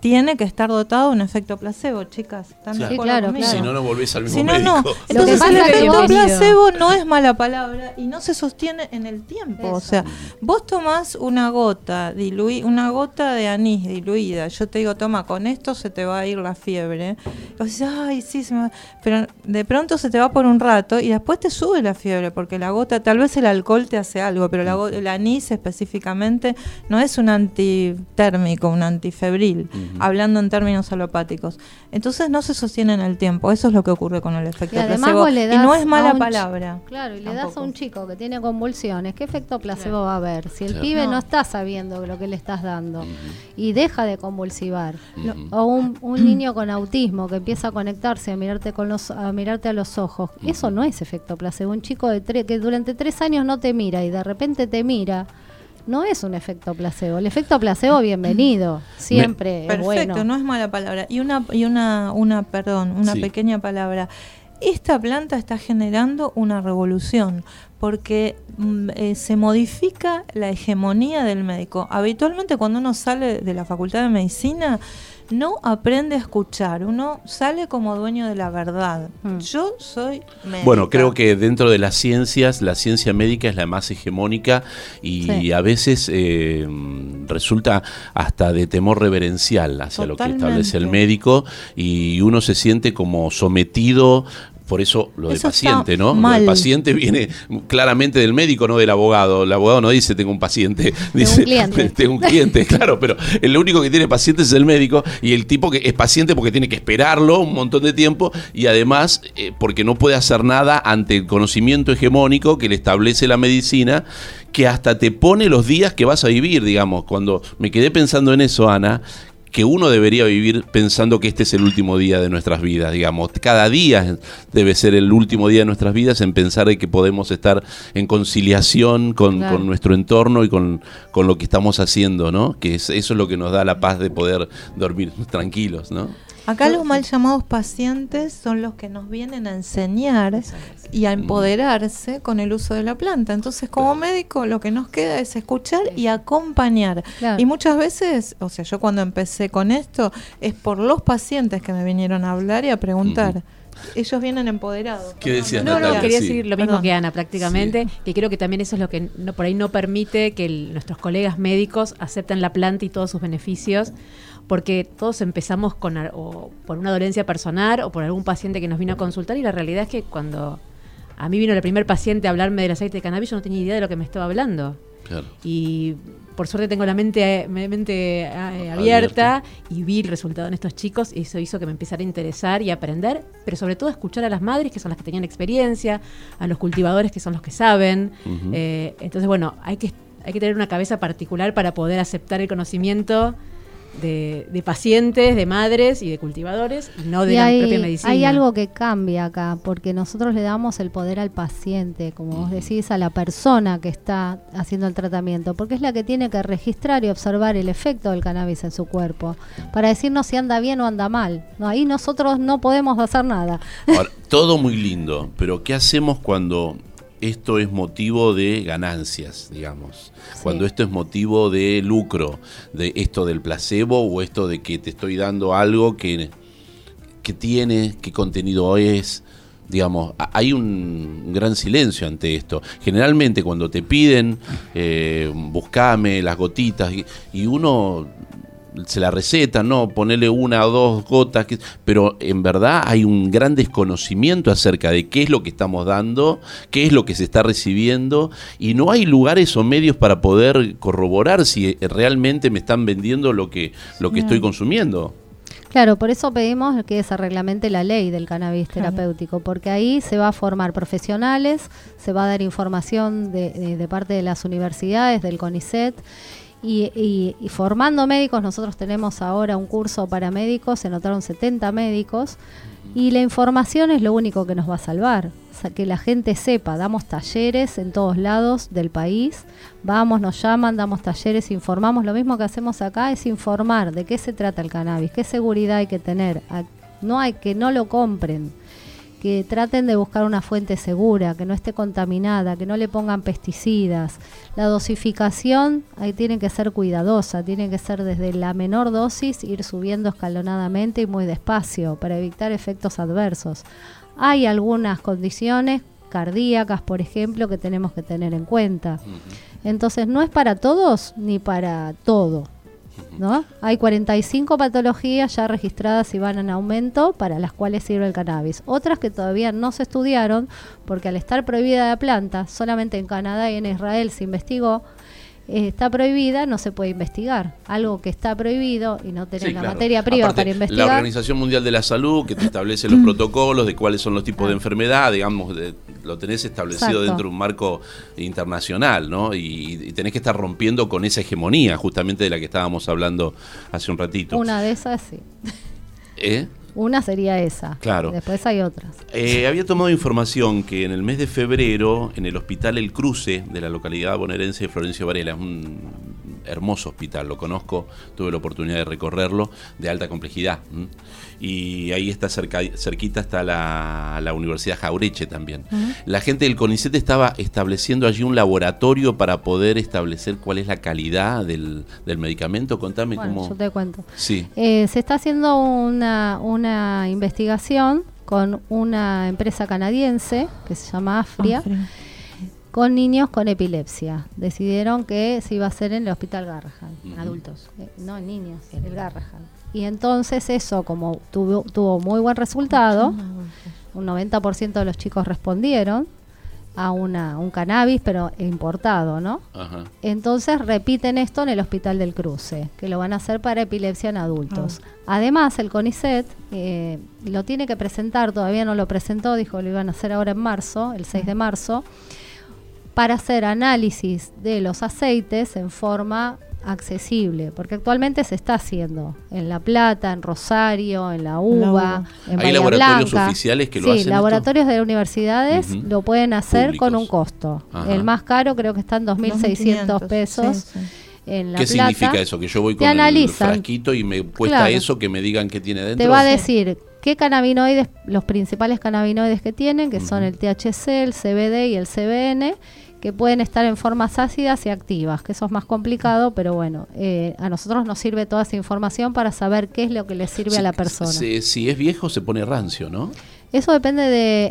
tiene que estar dotado de un efecto placebo, chicas. ¿Están de claro, Si no, no volvés al mismo si no, No. Entonces el efecto placebo no es mala palabra y no se sostiene en el tiempo. O sea, vos tomás una gota, diluí, una gota de anís diluida. Yo te digo, toma, con esto se te va a ir la fiebre. Y vos dices, ay, sí, se me pero de pronto se te va por un rato y después te sube la fiebre porque la gota, tal vez el alcohol te hace algo, pero la, el anís específicamente no es un antitérmico, un antifebril hablando en términos alopáticos. Entonces no se sostiene en el tiempo, eso es lo que ocurre con el efecto placebo. y no es mala palabra. Claro, y le das a un chico que tiene convulsiones, ¿qué efecto placebo va a haber? Si el pibe no. está sabiendo lo que le estás dando y deja de convulsivar, o un, niño con autismo que empieza a conectarse, a mirarte, con los, a mirarte a los ojos, eso no es efecto placebo. Un chico de que durante tres años no te mira y de repente te mira no es un efecto placebo. El efecto placebo, bienvenido, siempre Perfecto, no es mala palabra. Y una, y una, una perdón, una pequeña palabra. Esta planta está generando una revolución porque mm, eh, se modifica la hegemonía del médico. Habitualmente cuando uno sale de la facultad de medicina, no aprende a escuchar, uno sale como dueño de la verdad. Mm. Yo soy médica. Bueno, creo que dentro de las ciencias, la ciencia médica es la más hegemónica y a veces eh, resulta hasta de temor reverencial hacia lo que establece el médico y uno se siente como sometido por eso lo del paciente, ¿no? Lo del paciente viene claramente del médico, no del abogado. El abogado no dice tengo un paciente, dice tengo un cliente, claro, pero el único que tiene pacientes es el médico y el tipo que es paciente porque tiene que esperarlo un montón de tiempo y además eh, porque no puede hacer nada ante el conocimiento hegemónico que le establece la medicina que hasta te pone los días que vas a vivir, digamos. Cuando me quedé pensando en eso, Ana, que uno debería vivir pensando que este es el último día de nuestras vidas, digamos. Cada día debe ser el último día de nuestras vidas en pensar de que podemos estar en conciliación con, nuestro entorno y con, con, lo que estamos haciendo, ¿no? Que eso es lo que nos da la paz de poder dormir tranquilos, ¿no? Acá los mal llamados pacientes son los que nos vienen a enseñar y a empoderarse con el uso de la planta. Entonces, como médico, lo que nos queda es escuchar y acompañar. Y muchas veces, o sea, yo cuando empecé con esto, es por los pacientes que me vinieron a hablar y a preguntar. Ellos vienen empoderados. ¿Qué decías, no, no, quería decir lo mismo que Ana prácticamente, que creo que también eso es lo que no, por ahí no permite que nuestros colegas médicos acepten la planta y todos sus beneficios, porque todos empezamos con o por una dolencia personal o por algún paciente que nos vino a consultar y la realidad es que cuando a mí vino el primer paciente a hablarme del aceite de cannabis yo no tenía idea de lo que me estaba hablando. Y por suerte tengo la mente, mente eh, abierta, y vi el resultado en estos chicos y eso hizo que me empezara a interesar y aprender, pero sobre todo escuchar a las madres que son las que tenían experiencia, a los cultivadores que son los que saben. Eh, entonces, bueno, hay que, hay que tener una cabeza particular para poder aceptar el conocimiento de, pacientes, de madres y de cultivadores, no de la propia medicina. Hay algo que cambia acá, porque nosotros le damos el poder al paciente, como vos decís, a la persona que está haciendo el tratamiento, porque es la que tiene que registrar y observar el efecto del cannabis en su cuerpo, para decirnos si anda bien o anda mal. No, ahí nosotros no podemos hacer nada. todo muy lindo, pero ¿qué hacemos cuando esto es motivo de ganancias, digamos. Cuando esto es motivo de lucro, de esto del placebo o esto de que te estoy dando algo que, que tiene, qué contenido es. Digamos, hay un gran silencio ante esto. Generalmente cuando te piden, eh, buscame las gotitas, y uno se la receta, ¿no? Ponerle una o dos gotas, pero en verdad hay un gran desconocimiento acerca de qué es lo que estamos dando, qué es lo que se está recibiendo, y no hay lugares o medios para poder corroborar si realmente me están vendiendo lo que, lo que estoy consumiendo. Claro, por eso pedimos que se reglamente la ley del cannabis terapéutico, porque ahí se va a formar profesionales, se va a dar información de, de parte de las universidades, del CONICET, y, formando médicos, nosotros tenemos ahora un curso para médicos, se notaron 70 médicos, y la información es lo único que nos va a salvar. O sea, que la gente sepa, damos talleres en todos lados del país, vamos, nos llaman, damos talleres, informamos. Lo mismo que hacemos acá es informar de qué se trata el cannabis, qué seguridad hay que tener. No hay que no lo compren que traten de buscar una fuente segura, que no esté contaminada, que no le pongan pesticidas. La dosificación ahí tiene que ser cuidadosa, tiene que ser desde la menor dosis, ir subiendo escalonadamente y muy despacio para evitar efectos adversos. Hay algunas condiciones cardíacas, por ejemplo, que tenemos que tener en cuenta. Entonces no es para todos ni para todo. ¿No? Hay 45 patologías ya registradas y van en aumento para las cuales sirve el cannabis. Otras que todavía no se estudiaron porque al estar prohibida la planta, solamente en Canadá y en Israel se investigó, eh, está prohibida, no se puede investigar. Algo que está prohibido y no tener la materia privada para investigar. La Organización Mundial de la Salud, que te establece los protocolos de cuáles son los tipos de enfermedad, digamos, lo tenés establecido dentro de un marco internacional, ¿no? Y, tenés que estar rompiendo con esa hegemonía, justamente de la que estábamos hablando hace un ratito. Una de esas, sí. ¿Eh? Una sería esa. Claro. Después hay otras. Eh, había tomado información que en el mes de febrero, en el hospital El Cruce de la localidad bonaerense de Florencio Varela, es un hermoso hospital, lo conozco, tuve la oportunidad de recorrerlo, de alta complejidad. Y ahí está cerca, cerquita está la, Universidad Jaureche también. La gente del CONICET estaba estableciendo allí un laboratorio para poder establecer cuál es la calidad del, medicamento. Contame bueno, cómo. Yo te cuento. Sí. Eh, se está haciendo una, una investigación con una empresa canadiense que se llama Afria con niños con epilepsia. Decidieron que se iba a hacer en el Hospital Garrahan, en adultos, eh, no en niños, en el Garrahan. Y entonces eso, como tuvo, tuvo muy buen resultado, un 90% de los chicos respondieron a una, un cannabis, pero importado, ¿no? Entonces repiten esto en el Hospital del Cruce, que lo van a hacer para epilepsia en adultos. Ah. Además, el CONICET eh, lo tiene que presentar, todavía no lo presentó, dijo lo iban a hacer ahora en marzo, el 6 de marzo para hacer análisis de los aceites en forma accesible, porque actualmente se está haciendo en La Plata, en Rosario, en La Uva, en ¿Hay laboratorios oficiales que lo hacen? Sí, laboratorios de universidades lo pueden hacer con un costo. El más caro creo que está en 2.600 pesos. En la ¿Qué significa eso? Que yo voy con el frasquito y me cuesta eso que me digan qué tiene dentro. Te va a decir qué cannabinoides, los principales cannabinoides que tienen, que son el THC, el CBD y el CBN, que pueden estar en formas ácidas y activas, que eso es más complicado, pero bueno, eh, a nosotros nos sirve toda esa información para saber qué es lo que le sirve a la persona. Si, es viejo se pone rancio, ¿no? Eso depende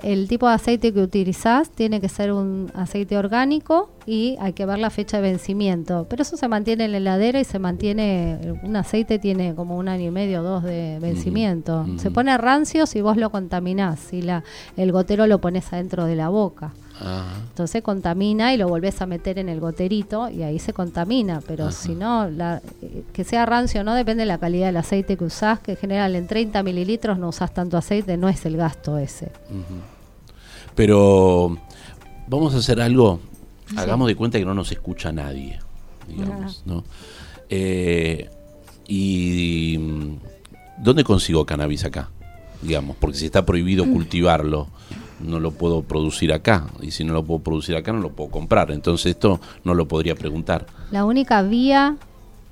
del tipo de aceite que utilizás, tiene que ser un aceite orgánico y hay que ver la fecha de vencimiento, pero eso se mantiene en la heladera y se mantiene, un aceite tiene como un año y medio o dos de vencimiento. Se pone rancio si vos lo contaminás, si la, el gotero lo pones adentro de la boca. Entonces contamina y lo volvés a meter en el goterito y ahí se contamina, pero si no, la, que sea rancio no depende de la calidad del aceite que usás, que en general en 30 mililitros no usás tanto aceite, no es el gasto ese. Pero vamos a hacer algo, hagamos de cuenta que no nos escucha nadie, digamos, ¿no? Eh, ¿Y mm, dónde consigo cannabis acá? Digamos, porque si está prohibido cultivarlo, no lo puedo producir acá. Y si no lo puedo producir acá, no lo puedo comprar. Entonces esto no lo podría preguntar. La única vía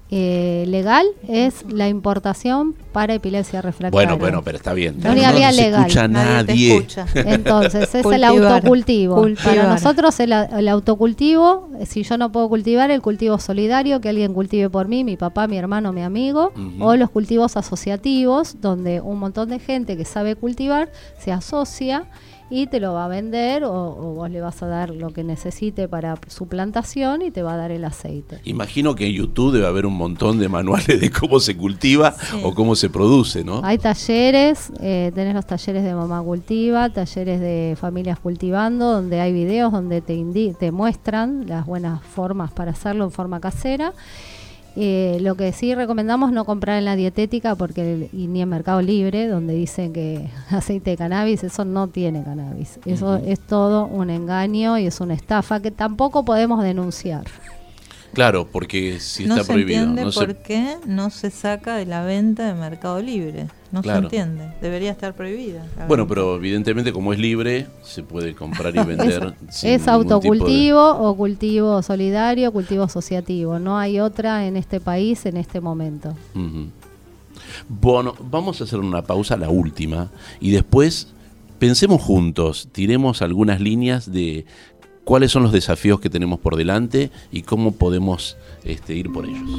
eh, legal es la importación para epilepsia refractaria. Bueno, bueno, pero está bien. No, no, se escucha nadie. Entonces, es el autocultivo. Para nosotros el, autocultivo, si yo no puedo cultivar, el cultivo solidario, que alguien cultive por mí, mi papá, mi hermano, mi amigo, o los cultivos asociativos, donde un montón de gente que sabe cultivar se asocia y te lo va a vender o, vos le vas a dar lo que necesite para su plantación y te va a dar el aceite. Imagino que en YouTube debe haber un montón de manuales de cómo se cultiva o cómo se produce, ¿no? Hay talleres, eh, tenés los talleres de mamá cultiva, talleres de familias cultivando, donde hay videos donde te, te muestran las buenas formas para hacerlo en forma casera. Eh, lo que sí recomendamos no comprar en la dietética porque y ni en Mercado Libre, donde dicen que aceite de cannabis, eso no tiene cannabis. Eso es todo un engaño y es una estafa que tampoco podemos denunciar. Claro, porque si está prohibido. no por qué no se saca de la venta de Mercado Libre. No se entiende. Debería estar prohibida. Bueno, pero evidentemente como es libre, se puede comprar y vender. es, autocultivo o cultivo solidario, cultivo asociativo. No hay otra en este país en este momento. Bueno, vamos a hacer una pausa, la última, y después pensemos juntos, tiremos algunas líneas de cuáles son los desafíos que tenemos por delante y cómo podemos este, ir por ellos.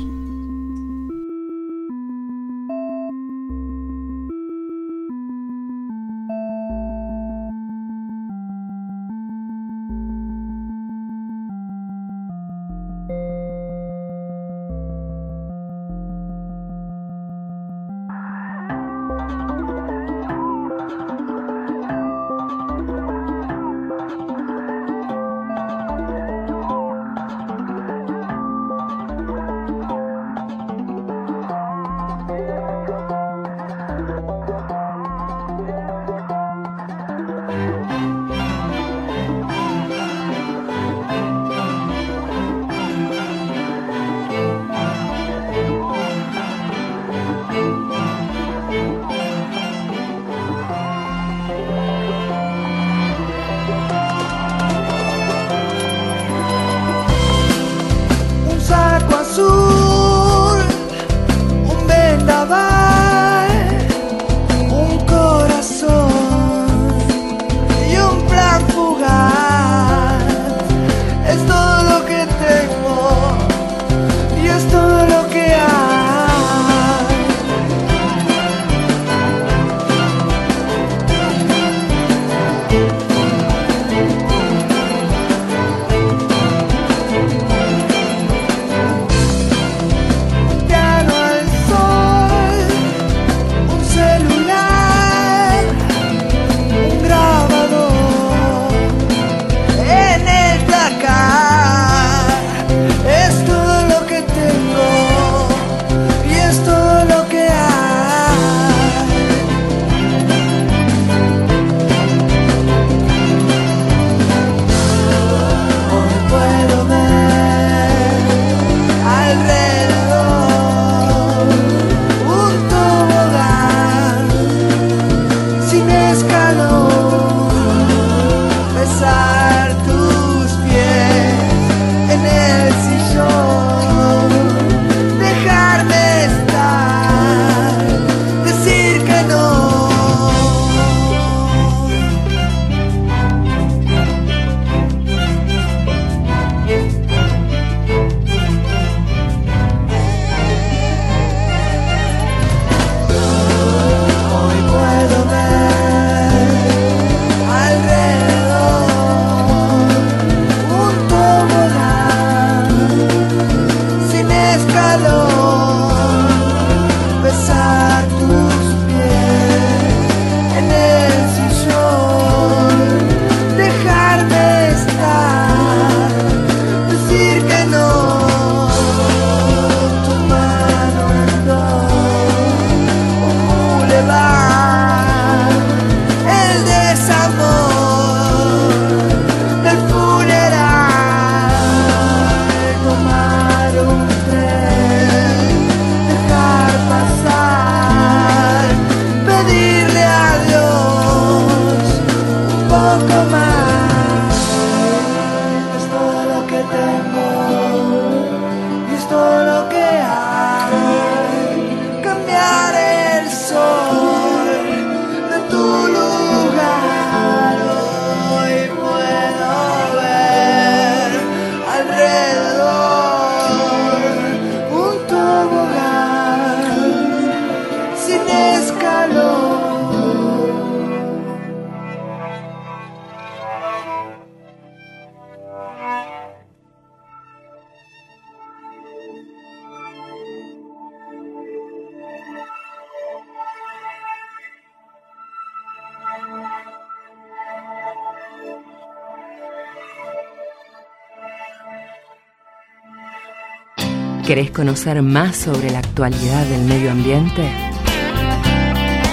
¿Querés conocer más sobre la actualidad del medio ambiente?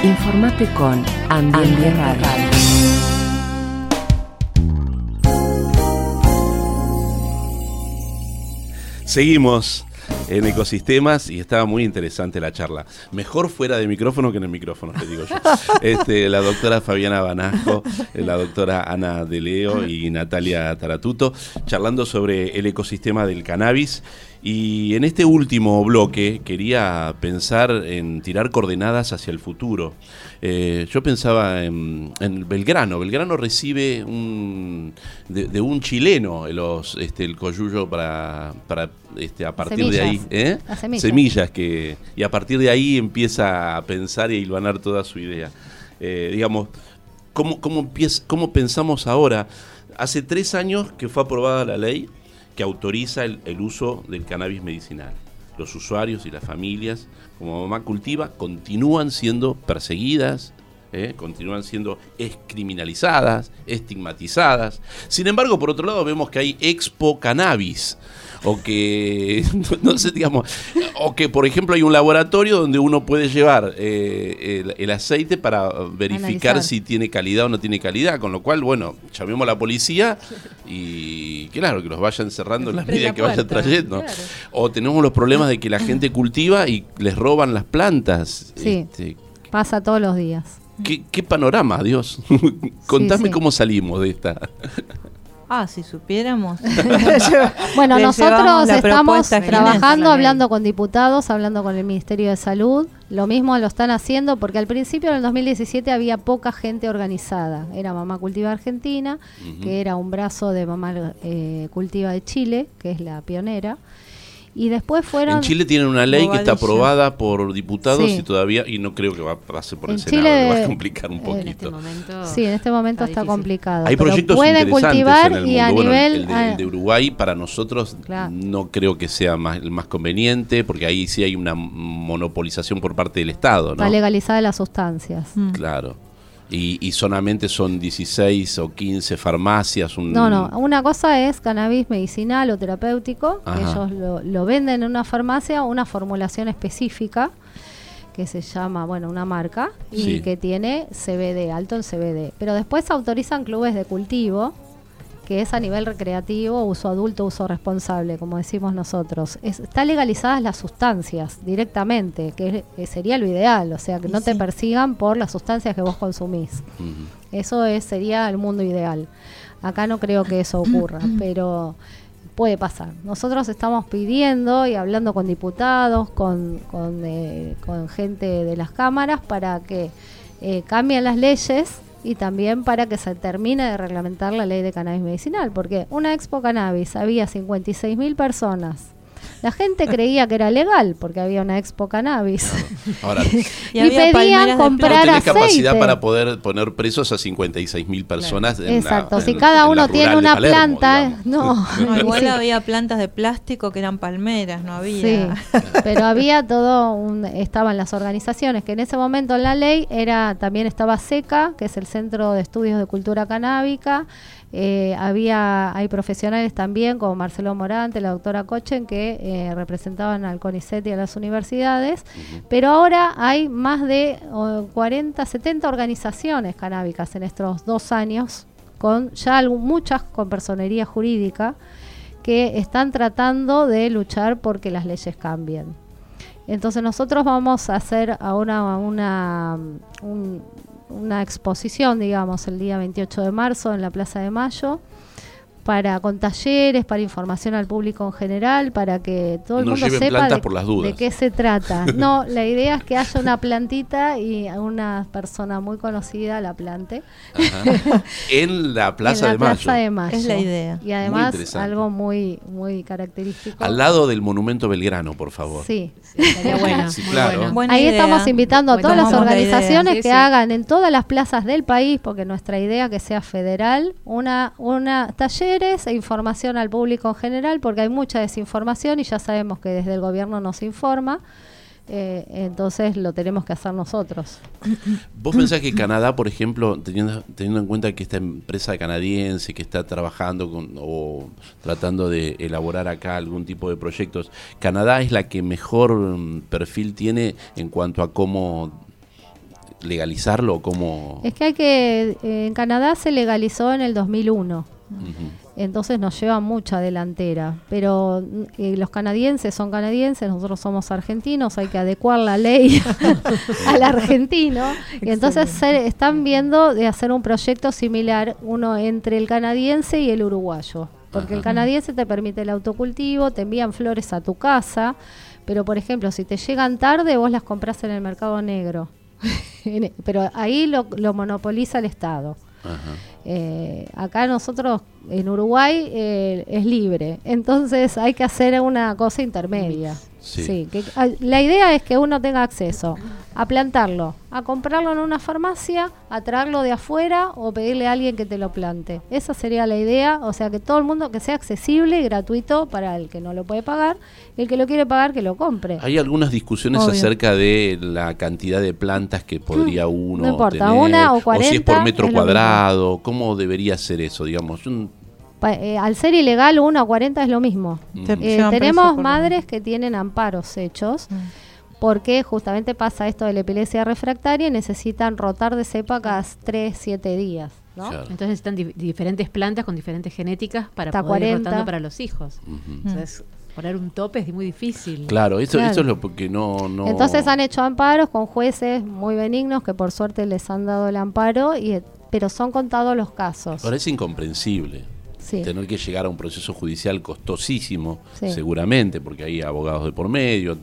Informate con Ambiente Radio. Seguimos en ecosistemas y estaba muy interesante la charla. Mejor fuera de micrófono que en el micrófono, te digo yo. Este, la doctora Fabiana Banasco, la doctora Ana De Leo y Natalia Taratuto, charlando sobre el ecosistema del cannabis y en este último bloque quería pensar en tirar coordenadas hacia el futuro. Eh, yo pensaba en, Belgrano. Belgrano recibe un, de, un chileno los, este, el coyuyo para, para este, a partir de ahí. ¿eh? semillas. que Y a partir de ahí empieza a pensar y a hilvanar toda su idea. Eh, digamos, ¿cómo, cómo, ¿cómo pensamos ahora? Hace tres años que fue aprobada la ley que autoriza el, uso del cannabis medicinal. Los usuarios y las familias, como mamá cultiva, continúan siendo perseguidas, ¿eh? continúan siendo criminalizadas, estigmatizadas. Sin embargo, por otro lado, vemos que hay expo cannabis o que, no sé, digamos, o que por ejemplo hay un laboratorio donde uno puede llevar eh, el, aceite para verificar si tiene calidad o no tiene calidad, con lo cual, bueno, llamemos a la policía y claro, que los vayan cerrando en la medida que vayan trayendo. O tenemos los problemas de que la gente cultiva y les roban las plantas. Sí, este, pasa todos los días. ¿Qué, panorama, Dios? Contame cómo salimos de esta. Ah, si supiéramos. bueno, nosotros estamos trabajando, hablando con diputados, hablando con el Ministerio de Salud. Lo mismo lo están haciendo porque al principio, en el 2017, había poca gente organizada. Era Mamá Cultiva Argentina, que era un brazo de Mamá eh, Cultiva de Chile, que es la pionera y después fueron... En Chile tienen una ley que está aprobada por diputados y todavía, y no creo que va a pasar por el Senado, va a complicar un poquito. En este momento sí, en este momento está, complicado. Hay proyectos pueden cultivar en el y a nivel... El, de, Uruguay para nosotros no creo que sea más, el más conveniente, porque ahí sí hay una monopolización por parte del Estado. ¿no? Está legalizada las sustancias. Mm. Claro. Y, solamente son 16 o 15 farmacias. No, no. Una cosa es cannabis medicinal o terapéutico. ellos lo, venden en una farmacia, una formulación específica que se llama, bueno, una marca y que tiene CBD, alto en CBD. Pero después autorizan clubes de cultivo que es a nivel recreativo, uso adulto, uso responsable, como decimos nosotros. está legalizadas las sustancias directamente, que, sería lo ideal, o sea, que no te persigan por las sustancias que vos consumís. Eso es, sería el mundo ideal. Acá no creo que eso ocurra, pero puede pasar. Nosotros estamos pidiendo y hablando con diputados, con, con, eh, gente de las cámaras, para que eh, cambien las leyes y también para que se termine de reglamentar la ley de cannabis medicinal, porque una expo cannabis había 56 mil personas la gente creía que era legal porque había una expo cannabis. y, pedían comprar aceite. capacidad para poder poner presos a 56 mil personas. Exacto, si cada uno tiene una planta, no. Igual había plantas de plástico que eran palmeras, no había. Sí, pero había todo, un, estaban las organizaciones que en ese momento en la ley era también estaba SECA, que es el Centro de Estudios de Cultura Canábica, eh, había, hay profesionales también como Marcelo Morante, la doctora Cochen, que eh, representaban al CONICET y a las universidades, pero ahora hay más de 40, 70 organizaciones canábicas en estos dos años, con ya muchas con personería jurídica, que están tratando de luchar porque las leyes cambien. Entonces nosotros vamos a hacer ahora una, un, una exposición, digamos, el día 28 de marzo en la Plaza de Mayo para con talleres, para información al público en general, para que todo el mundo sepa de, qué se trata. No, la idea es que haya una plantita y una persona muy conocida la plante. en la Plaza, de, Mayo. Es la idea. Y además algo muy muy característico. Al lado del Monumento Belgrano, por favor. Sí, sería bueno. Ahí estamos invitando a todas las organizaciones que hagan en todas las plazas del país, porque nuestra idea que sea federal, una una taller e información al público en general, porque hay mucha desinformación y ya sabemos que desde el gobierno no se informa. eh, entonces lo tenemos que hacer nosotros. ¿Vos pensás que Canadá, por ejemplo, teniendo, teniendo en cuenta que esta empresa canadiense que está trabajando con, o tratando de elaborar acá algún tipo de proyectos, Canadá es la que mejor mm, perfil tiene en cuanto a cómo legalizarlo? Cómo... Es que hay que, en Canadá se legalizó en el 2001 entonces nos lleva mucha delantera. Pero eh, los canadienses son canadienses, nosotros somos argentinos, hay que adecuar la ley al argentino. y entonces están viendo de hacer un proyecto similar, uno entre el canadiense y el uruguayo. Porque el canadiense te permite el autocultivo, te envían flores a tu casa, pero por ejemplo, si te llegan tarde, vos las compras en el mercado negro. pero ahí lo, lo monopoliza el Estado. Eh, acá nosotros en Uruguay eh, es libre, entonces hay que hacer una cosa intermedia. Sí. que, ah, la idea es que uno tenga acceso a plantarlo, a comprarlo en una farmacia, a traerlo de afuera o pedirle a alguien que te lo plante. Esa sería la idea, o sea que todo el mundo que sea accesible y gratuito para el que no lo puede pagar, y el que lo quiere pagar que lo compre. Hay algunas discusiones acerca de la cantidad de plantas que podría mm, uno no importa, una o 40, o si es por metro cuadrado, cómo debería ser eso, digamos. Eh, al ser ilegal, 1 a 40 es lo mismo. Eh, tenemos madres que tienen amparos hechos. Mm. Porque justamente pasa esto de la epilepsia refractaria y necesitan rotar de cepa cada 3, 7 días. Entonces necesitan diferentes plantas con diferentes genéticas para poder ir rotando para los hijos. Entonces, poner un tope es muy difícil. Claro, eso, es lo que no, no... Entonces han hecho amparos con jueces muy benignos que por suerte les han dado el amparo, y, pero son contados los casos. Ahora es incomprensible tener que llegar a un proceso judicial costosísimo, seguramente, porque hay abogados de por medio,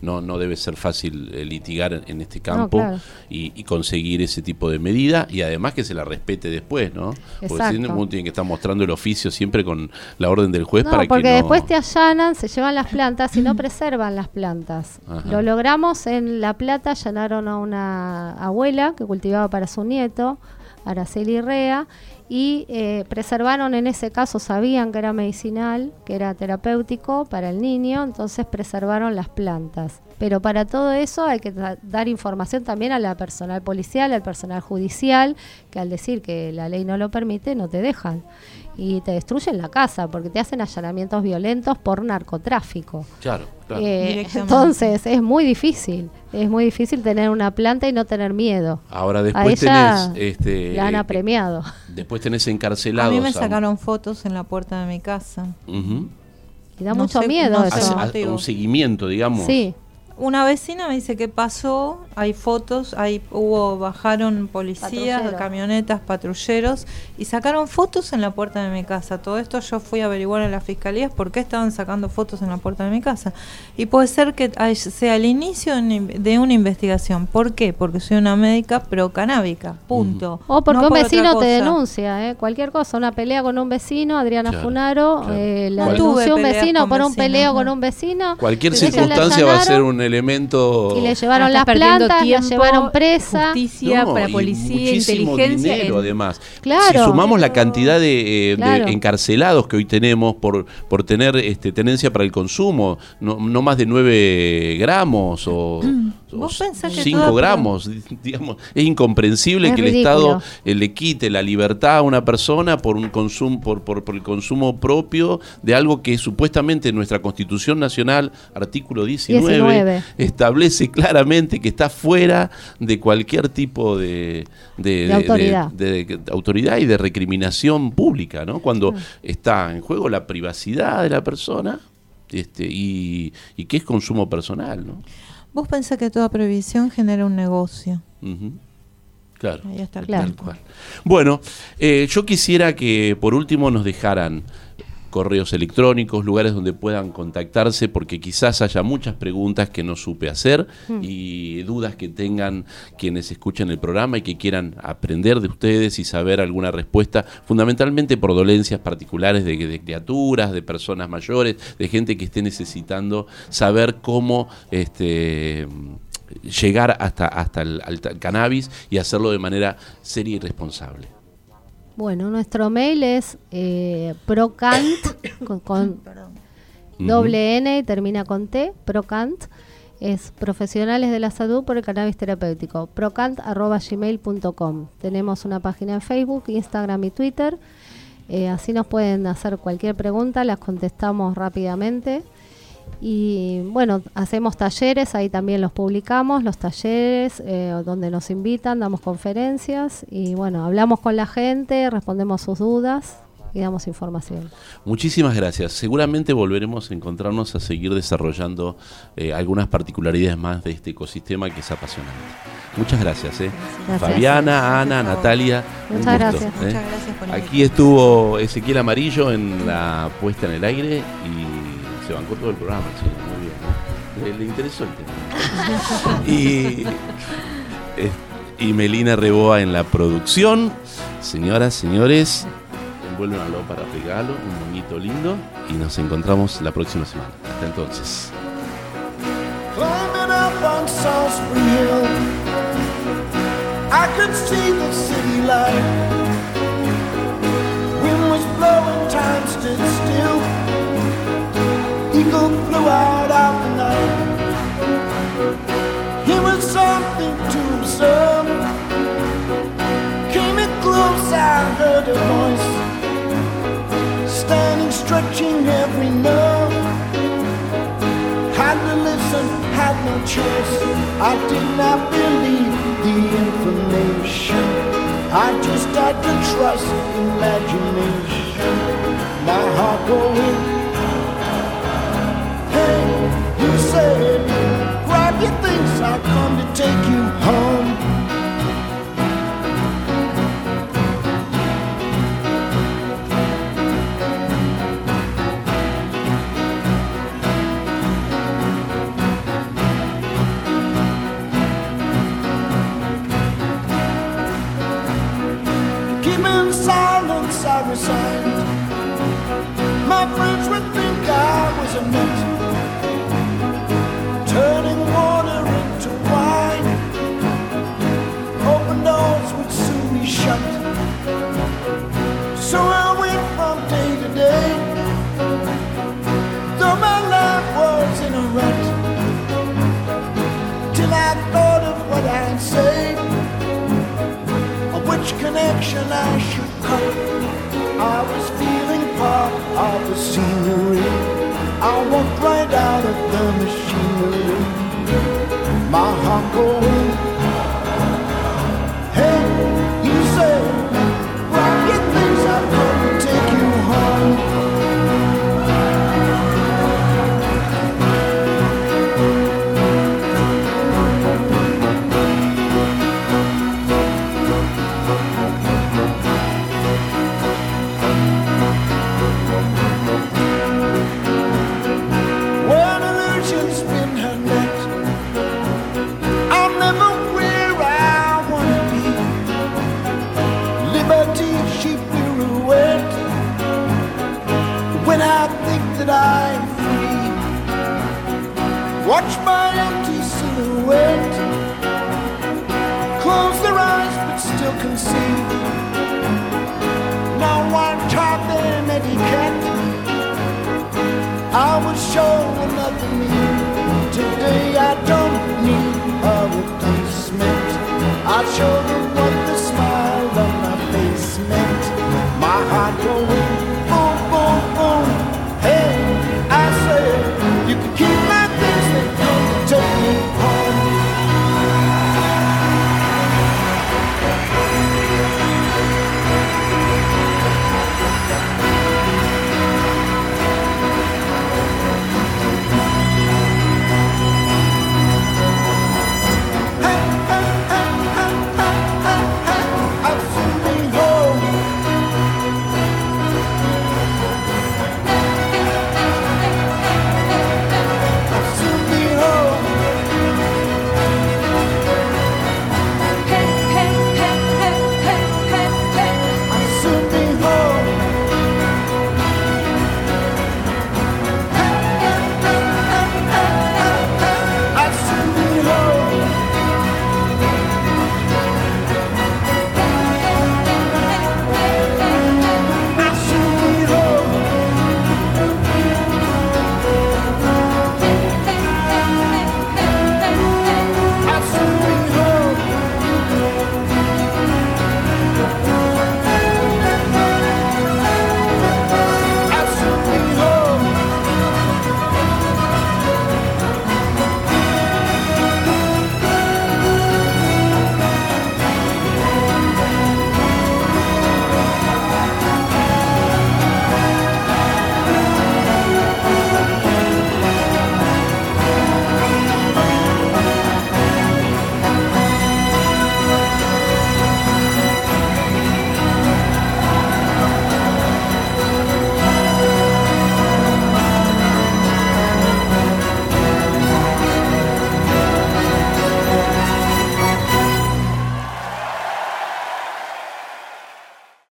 no, no debe ser fácil eh, litigar en este campo y, conseguir ese tipo de medida y además que se la respete después, ¿no? Porque si uno tiene que estar mostrando el oficio siempre con la orden del juez para porque que no... después te allanan, se llevan las plantas y no preservan las plantas. Lo logramos en La Plata, allanaron a una abuela que cultivaba para su nieto, Araceli Rea, y eh, preservaron en ese caso, sabían que era medicinal, que era terapéutico para el niño, entonces preservaron las plantas. Pero para todo eso hay que dar información también a la personal policial, al personal judicial, que al decir que la ley no lo permite, no te dejan. Y te destruyen la casa porque te hacen allanamientos violentos por narcotráfico. Claro, claro. Eh, entonces es muy difícil, es muy difícil tener una planta y no tener miedo. Ahora después tenés... Este, la han eh, apremiado. Después tenés encarcelados. A mí me sacaron fotos en la puerta de mi casa. Y da mucho miedo eso. un seguimiento, digamos. Sí. Una vecina me dice que pasó, hay fotos, ahí hubo, bajaron policías, camionetas, patrulleros y sacaron fotos en la puerta de mi casa. Todo esto yo fui a averiguar en las fiscalías por qué estaban sacando fotos en la puerta de mi casa. Y puede ser que sea el inicio de una investigación. ¿Por qué? Porque soy una médica pro canábica, punto. O porque un vecino te denuncia, ¿eh? cualquier cosa, una pelea con un vecino, Adriana Funaro, Eh, la denunció un vecino por un peleo con un vecino. Cualquier circunstancia va a ser un elemento. Y le llevaron las plantas, la llevaron presa. Justicia para policía, inteligencia. dinero, además. Si sumamos la cantidad de, eh, encarcelados que hoy tenemos por, por tener este, tenencia para el consumo, no, no más de 9 gramos o. 5 gramos, digamos, es incomprensible que el Estado eh, le quite la libertad a una persona por un consumo, por, por, por, el consumo propio de algo que supuestamente nuestra Constitución Nacional, artículo 19, establece claramente que está fuera de cualquier tipo de, de, autoridad. y de recriminación pública, ¿no? Cuando está en juego la privacidad de la persona este, y, y que es consumo personal, ¿no? Vos pensás que toda previsión genera un negocio. Claro. Ahí está el claro. Bueno, eh, yo quisiera que por último nos dejaran correos electrónicos, lugares donde puedan contactarse, porque quizás haya muchas preguntas que no supe hacer hmm. y dudas que tengan quienes escuchan el programa y que quieran aprender de ustedes y saber alguna respuesta, fundamentalmente por dolencias particulares de, criaturas, de personas mayores, de gente que esté necesitando saber cómo este llegar hasta, hasta el cannabis y hacerlo de manera seria y responsable. Bueno, nuestro mail es eh, procant con, doble N y termina con T, procant es profesionales de la salud por el cannabis terapéutico, procant.gmail.com. Tenemos una página en Facebook, Instagram y Twitter. Eh, así nos pueden hacer cualquier pregunta, las contestamos rápidamente. Y bueno, hacemos talleres, ahí también los publicamos, los talleres eh, donde nos invitan, damos conferencias y bueno, hablamos con la gente, respondemos sus dudas y damos información. Muchísimas gracias. Seguramente volveremos a encontrarnos a seguir desarrollando eh, algunas particularidades más de este ecosistema que es apasionante. Muchas gracias, eh. Fabiana, Ana, Natalia. Muchas gracias. Eh. Muchas gracias por Aquí estuvo Ezequiel Amarillo en la puesta en el aire y se bancó todo el programa, sí, muy bien. Le, interesó el tema. y, y Melina Reboa en la producción. Señoras, señores, envuélvanlo para regalo, un moñito lindo y nos encontramos la próxima semana. Hasta entonces. I could see the city light. Wind was blowing, time stood still. Eagle flew out of the night. It was something to observe. Came it close, I heard a voice standing, stretching every nerve. Had to listen, had no choice. I did not believe the information. I just had to trust imagination. My heart going. I was a nut, turning water into wine. Open doors would soon be shut. So I went from day to day, though my life was in a rut, till I thought of what I'd say, which connection I should cut. I was feeling part of the scenery. I walked right out of the machinery. My heart going.